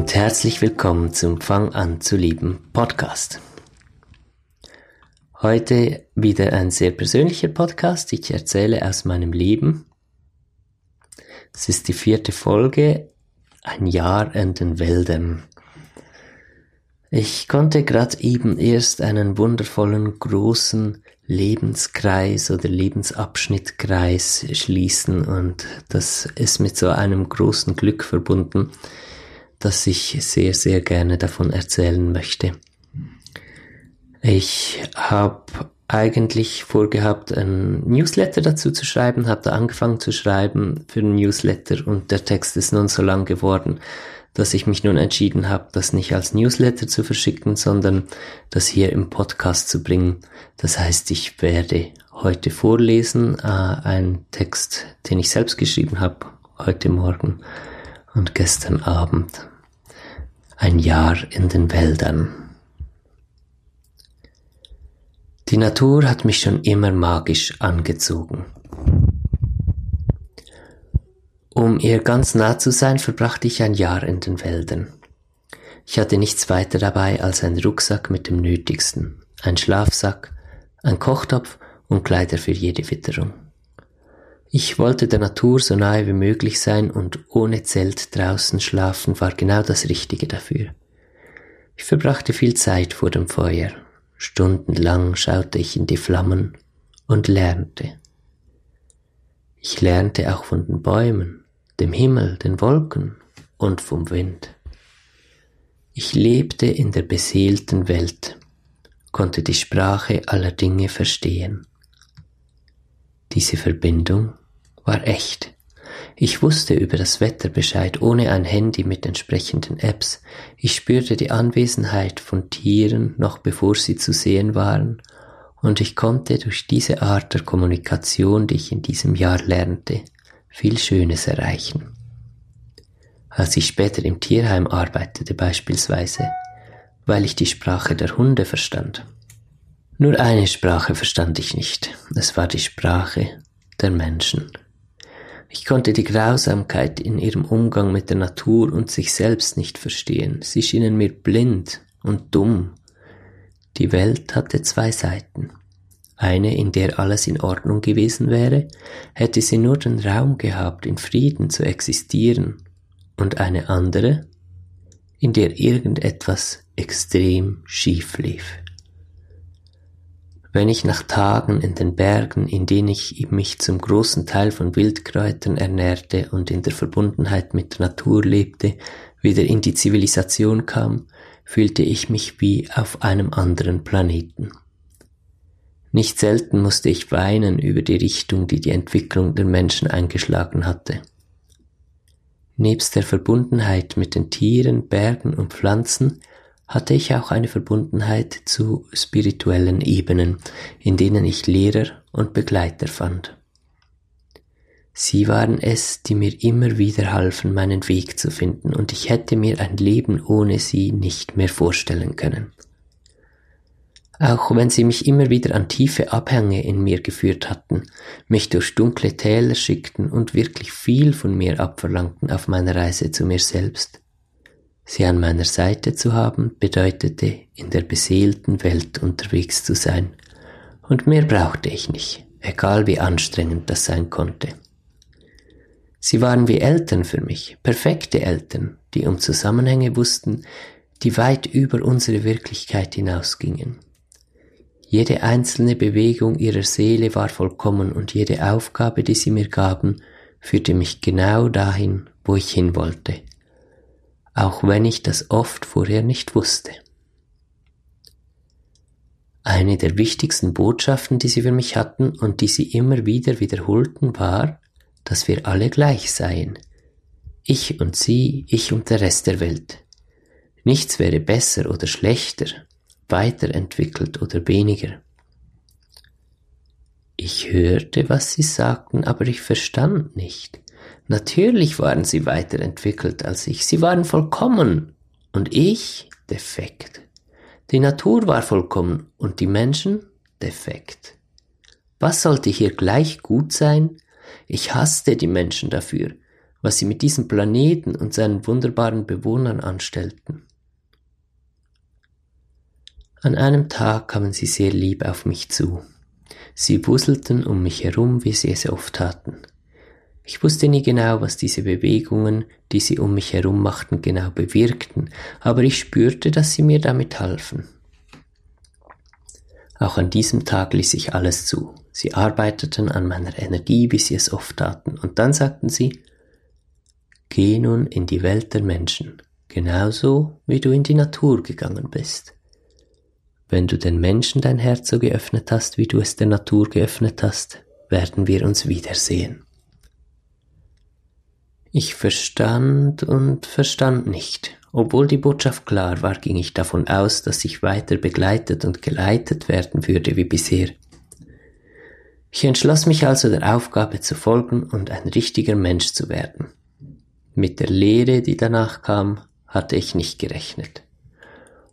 Und herzlich willkommen zum Fang an zu lieben Podcast. Heute wieder ein sehr persönlicher Podcast. Ich erzähle aus meinem Leben. Es ist die vierte Folge, ein Jahr in den Wäldern. Ich konnte gerade eben erst einen wundervollen großen Lebenskreis oder Lebensabschnittkreis schließen und das ist mit so einem großen Glück verbunden, dass ich sehr, sehr gerne davon erzählen möchte. Ich habe eigentlich vorgehabt, ein Newsletter dazu zu schreiben, habe da angefangen zu schreiben für ein Newsletter und der Text ist nun so lang geworden, dass ich mich nun entschieden habe, das nicht als Newsletter zu verschicken, sondern das hier im Podcast zu bringen. Das heißt, ich werde heute vorlesen, äh, einen Text, den ich selbst geschrieben habe, heute Morgen und gestern Abend. Ein Jahr in den Wäldern. Die Natur hat mich schon immer magisch angezogen. Um ihr ganz nah zu sein, verbrachte ich ein Jahr in den Wäldern. Ich hatte nichts weiter dabei als einen Rucksack mit dem Nötigsten, ein Schlafsack, ein Kochtopf und Kleider für jede Witterung. Ich wollte der Natur so nahe wie möglich sein und ohne Zelt draußen schlafen war genau das Richtige dafür. Ich verbrachte viel Zeit vor dem Feuer. Stundenlang schaute ich in die Flammen und lernte. Ich lernte auch von den Bäumen, dem Himmel, den Wolken und vom Wind. Ich lebte in der beseelten Welt, konnte die Sprache aller Dinge verstehen. Diese Verbindung war echt. Ich wusste über das Wetter Bescheid ohne ein Handy mit entsprechenden Apps. Ich spürte die Anwesenheit von Tieren noch bevor sie zu sehen waren und ich konnte durch diese Art der Kommunikation, die ich in diesem Jahr lernte, viel Schönes erreichen. Als ich später im Tierheim arbeitete beispielsweise, weil ich die Sprache der Hunde verstand. Nur eine Sprache verstand ich nicht, es war die Sprache der Menschen. Ich konnte die Grausamkeit in ihrem Umgang mit der Natur und sich selbst nicht verstehen. Sie schienen mir blind und dumm. Die Welt hatte zwei Seiten. Eine, in der alles in Ordnung gewesen wäre, hätte sie nur den Raum gehabt, in Frieden zu existieren, und eine andere, in der irgendetwas extrem schief lief. Wenn ich nach Tagen in den Bergen, in denen ich mich zum großen Teil von Wildkräutern ernährte und in der Verbundenheit mit der Natur lebte, wieder in die Zivilisation kam, fühlte ich mich wie auf einem anderen Planeten. Nicht selten musste ich weinen über die Richtung, die die Entwicklung der Menschen eingeschlagen hatte. Nebst der Verbundenheit mit den Tieren, Bergen und Pflanzen hatte ich auch eine Verbundenheit zu spirituellen Ebenen, in denen ich Lehrer und Begleiter fand. Sie waren es, die mir immer wieder halfen, meinen Weg zu finden, und ich hätte mir ein Leben ohne sie nicht mehr vorstellen können. Auch wenn sie mich immer wieder an tiefe Abhänge in mir geführt hatten, mich durch dunkle Täler schickten und wirklich viel von mir abverlangten auf meiner Reise zu mir selbst, Sie an meiner Seite zu haben, bedeutete, in der beseelten Welt unterwegs zu sein. Und mehr brauchte ich nicht, egal wie anstrengend das sein konnte. Sie waren wie Eltern für mich, perfekte Eltern, die um Zusammenhänge wussten, die weit über unsere Wirklichkeit hinausgingen. Jede einzelne Bewegung ihrer Seele war vollkommen und jede Aufgabe, die sie mir gaben, führte mich genau dahin, wo ich hin wollte, auch wenn ich das oft vorher nicht wusste. Eine der wichtigsten Botschaften, die sie für mich hatten und die sie immer wieder wiederholten, war, dass wir alle gleich seien. Ich und sie, ich und der Rest der Welt. Nichts wäre besser oder schlechter, weiterentwickelt oder weniger. Ich hörte, was sie sagten, aber ich verstand nicht. Natürlich waren sie weiterentwickelt als ich. Sie waren vollkommen. Und ich defekt. Die Natur war vollkommen und die Menschen defekt. Was sollte hier gleich gut sein? Ich hasste die Menschen dafür. was sie mit diesem Planeten und seinen wunderbaren Bewohnern anstellten. An einem Tag kamen sie sehr lieb auf mich zu. Sie wuselten um mich herum, wie sie es oft taten. Ich wusste nie genau, was diese Bewegungen, die sie um mich herum machten, genau bewirkten, aber ich spürte, dass sie mir damit halfen. Auch an diesem Tag ließ ich alles zu. Sie arbeiteten an meiner Energie, wie sie es oft taten, und dann sagten sie, Geh nun in die Welt der Menschen, genauso wie du in die Natur gegangen bist. Wenn du den Menschen dein Herz so geöffnet hast, wie du es der Natur geöffnet hast, werden wir uns wiedersehen. Ich verstand und verstand nicht. Obwohl die Botschaft klar war, ging ich davon aus, dass ich weiter begleitet und geleitet werden würde wie bisher. Ich entschloss mich also der Aufgabe zu folgen und ein richtiger Mensch zu werden. Mit der Lehre, die danach kam, hatte ich nicht gerechnet.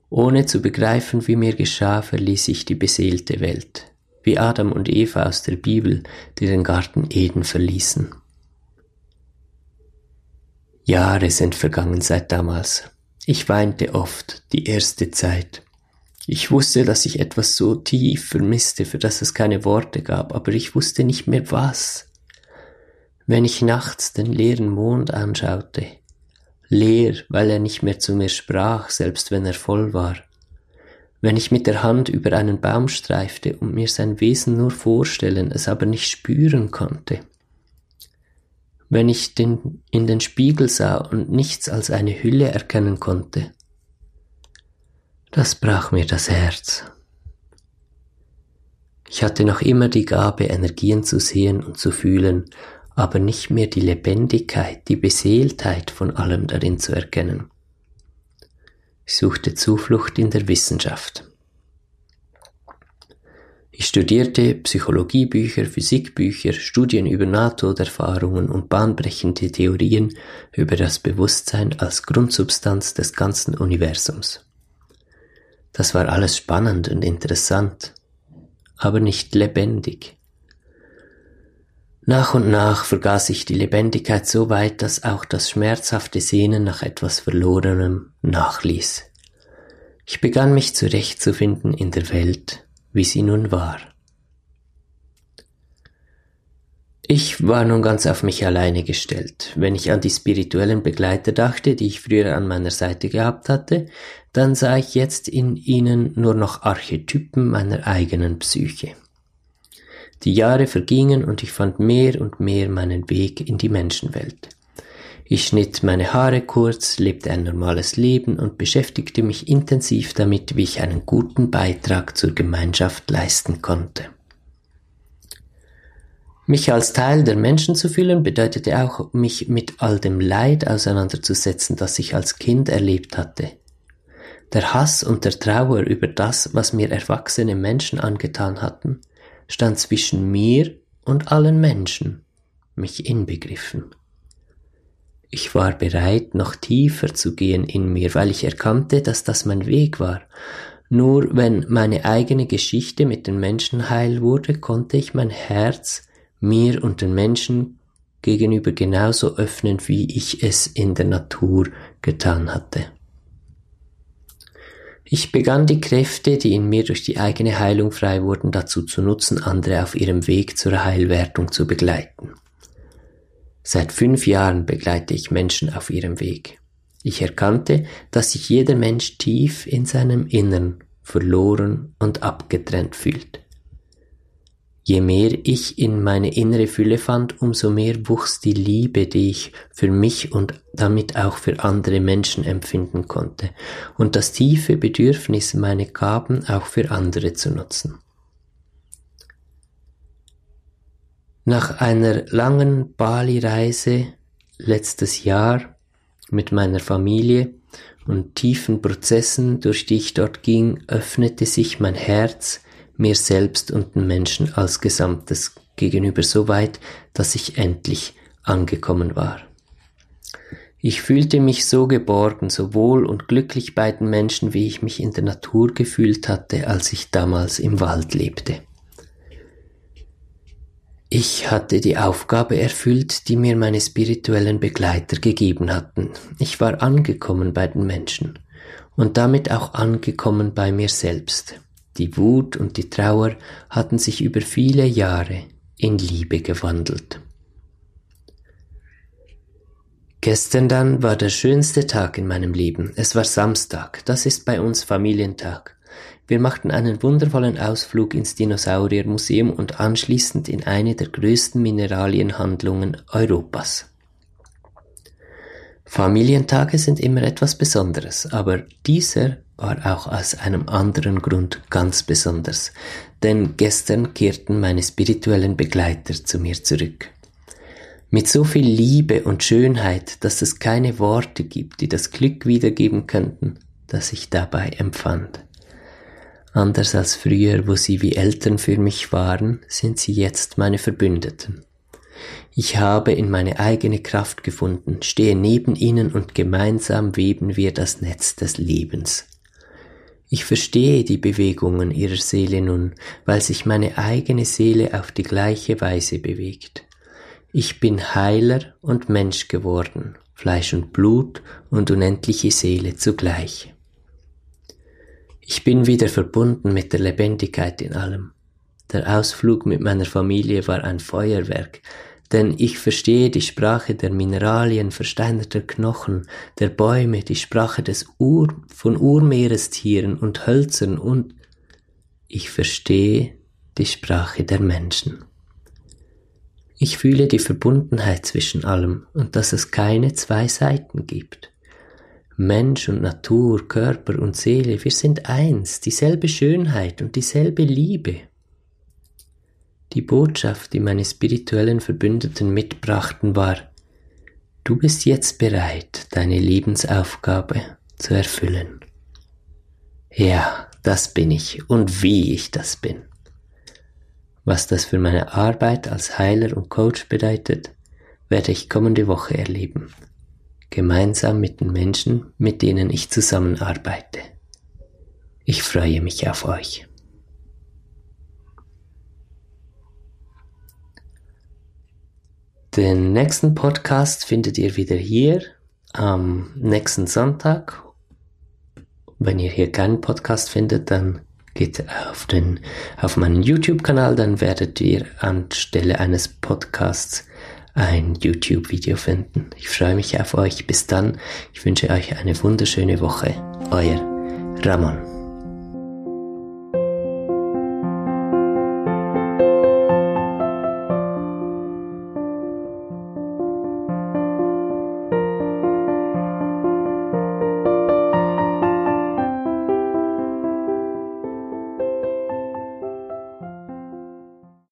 Ohne zu begreifen, wie mir geschah, verließ ich die beseelte Welt, wie Adam und Eva aus der Bibel, die den Garten Eden verließen. Jahre sind vergangen seit damals. Ich weinte oft, die erste Zeit. Ich wusste, dass ich etwas so tief vermisste, für das es keine Worte gab, aber ich wusste nicht mehr was. Wenn ich nachts den leeren Mond anschaute, leer, weil er nicht mehr zu mir sprach, selbst wenn er voll war, wenn ich mit der Hand über einen Baum streifte und mir sein Wesen nur vorstellen, es aber nicht spüren konnte, wenn ich den, in den Spiegel sah und nichts als eine Hülle erkennen konnte, das brach mir das Herz. Ich hatte noch immer die Gabe, Energien zu sehen und zu fühlen, aber nicht mehr die Lebendigkeit, die Beseeltheit von allem darin zu erkennen. Ich suchte Zuflucht in der Wissenschaft. Ich studierte Psychologiebücher, Physikbücher, Studien über Nahtoderfahrungen und bahnbrechende Theorien über das Bewusstsein als Grundsubstanz des ganzen Universums. Das war alles spannend und interessant, aber nicht lebendig. Nach und nach vergaß ich die Lebendigkeit so weit, dass auch das schmerzhafte Sehnen nach etwas Verlorenem nachließ. Ich begann mich zurechtzufinden in der Welt, wie sie nun war. Ich war nun ganz auf mich alleine gestellt. Wenn ich an die spirituellen Begleiter dachte, die ich früher an meiner Seite gehabt hatte, dann sah ich jetzt in ihnen nur noch Archetypen meiner eigenen Psyche. Die Jahre vergingen und ich fand mehr und mehr meinen Weg in die Menschenwelt. Ich schnitt meine Haare kurz, lebte ein normales Leben und beschäftigte mich intensiv damit, wie ich einen guten Beitrag zur Gemeinschaft leisten konnte. Mich als Teil der Menschen zu fühlen bedeutete auch, mich mit all dem Leid auseinanderzusetzen, das ich als Kind erlebt hatte. Der Hass und der Trauer über das, was mir erwachsene Menschen angetan hatten, stand zwischen mir und allen Menschen, mich inbegriffen. Ich war bereit, noch tiefer zu gehen in mir, weil ich erkannte, dass das mein Weg war. Nur wenn meine eigene Geschichte mit den Menschen heil wurde, konnte ich mein Herz mir und den Menschen gegenüber genauso öffnen, wie ich es in der Natur getan hatte. Ich begann die Kräfte, die in mir durch die eigene Heilung frei wurden, dazu zu nutzen, andere auf ihrem Weg zur Heilwertung zu begleiten. Seit fünf Jahren begleite ich Menschen auf ihrem Weg. Ich erkannte, dass sich jeder Mensch tief in seinem Innern verloren und abgetrennt fühlt. Je mehr ich in meine innere Fülle fand, umso mehr wuchs die Liebe, die ich für mich und damit auch für andere Menschen empfinden konnte, und das tiefe Bedürfnis, meine Gaben auch für andere zu nutzen. Nach einer langen Bali-Reise letztes Jahr mit meiner Familie und tiefen Prozessen, durch die ich dort ging, öffnete sich mein Herz mir selbst und den Menschen als Gesamtes gegenüber so weit, dass ich endlich angekommen war. Ich fühlte mich so geborgen, so wohl und glücklich bei den Menschen, wie ich mich in der Natur gefühlt hatte, als ich damals im Wald lebte. Ich hatte die Aufgabe erfüllt, die mir meine spirituellen Begleiter gegeben hatten. Ich war angekommen bei den Menschen und damit auch angekommen bei mir selbst. Die Wut und die Trauer hatten sich über viele Jahre in Liebe gewandelt. Gestern dann war der schönste Tag in meinem Leben. Es war Samstag, das ist bei uns Familientag. Wir machten einen wundervollen Ausflug ins Dinosauriermuseum und anschließend in eine der größten Mineralienhandlungen Europas. Familientage sind immer etwas Besonderes, aber dieser war auch aus einem anderen Grund ganz besonders, denn gestern kehrten meine spirituellen Begleiter zu mir zurück. Mit so viel Liebe und Schönheit, dass es keine Worte gibt, die das Glück wiedergeben könnten, das ich dabei empfand. Anders als früher, wo sie wie Eltern für mich waren, sind sie jetzt meine Verbündeten. Ich habe in meine eigene Kraft gefunden, stehe neben ihnen und gemeinsam weben wir das Netz des Lebens. Ich verstehe die Bewegungen ihrer Seele nun, weil sich meine eigene Seele auf die gleiche Weise bewegt. Ich bin Heiler und Mensch geworden, Fleisch und Blut und unendliche Seele zugleich. Ich bin wieder verbunden mit der Lebendigkeit in allem. Der Ausflug mit meiner Familie war ein Feuerwerk, denn ich verstehe die Sprache der Mineralien, versteinerter Knochen, der Bäume, die Sprache des Ur von Urmeerestieren und Hölzern und ich verstehe die Sprache der Menschen. Ich fühle die Verbundenheit zwischen allem und dass es keine zwei Seiten gibt. Mensch und Natur, Körper und Seele, wir sind eins, dieselbe Schönheit und dieselbe Liebe. Die Botschaft, die meine spirituellen Verbündeten mitbrachten, war, du bist jetzt bereit, deine Lebensaufgabe zu erfüllen. Ja, das bin ich und wie ich das bin. Was das für meine Arbeit als Heiler und Coach bedeutet, werde ich kommende Woche erleben gemeinsam mit den Menschen, mit denen ich zusammenarbeite. Ich freue mich auf euch. Den nächsten Podcast findet ihr wieder hier am nächsten Sonntag. Wenn ihr hier keinen Podcast findet, dann geht auf, den, auf meinen YouTube-Kanal, dann werdet ihr anstelle eines Podcasts ein YouTube-Video finden. Ich freue mich auf euch. Bis dann. Ich wünsche euch eine wunderschöne Woche. Euer Ramon.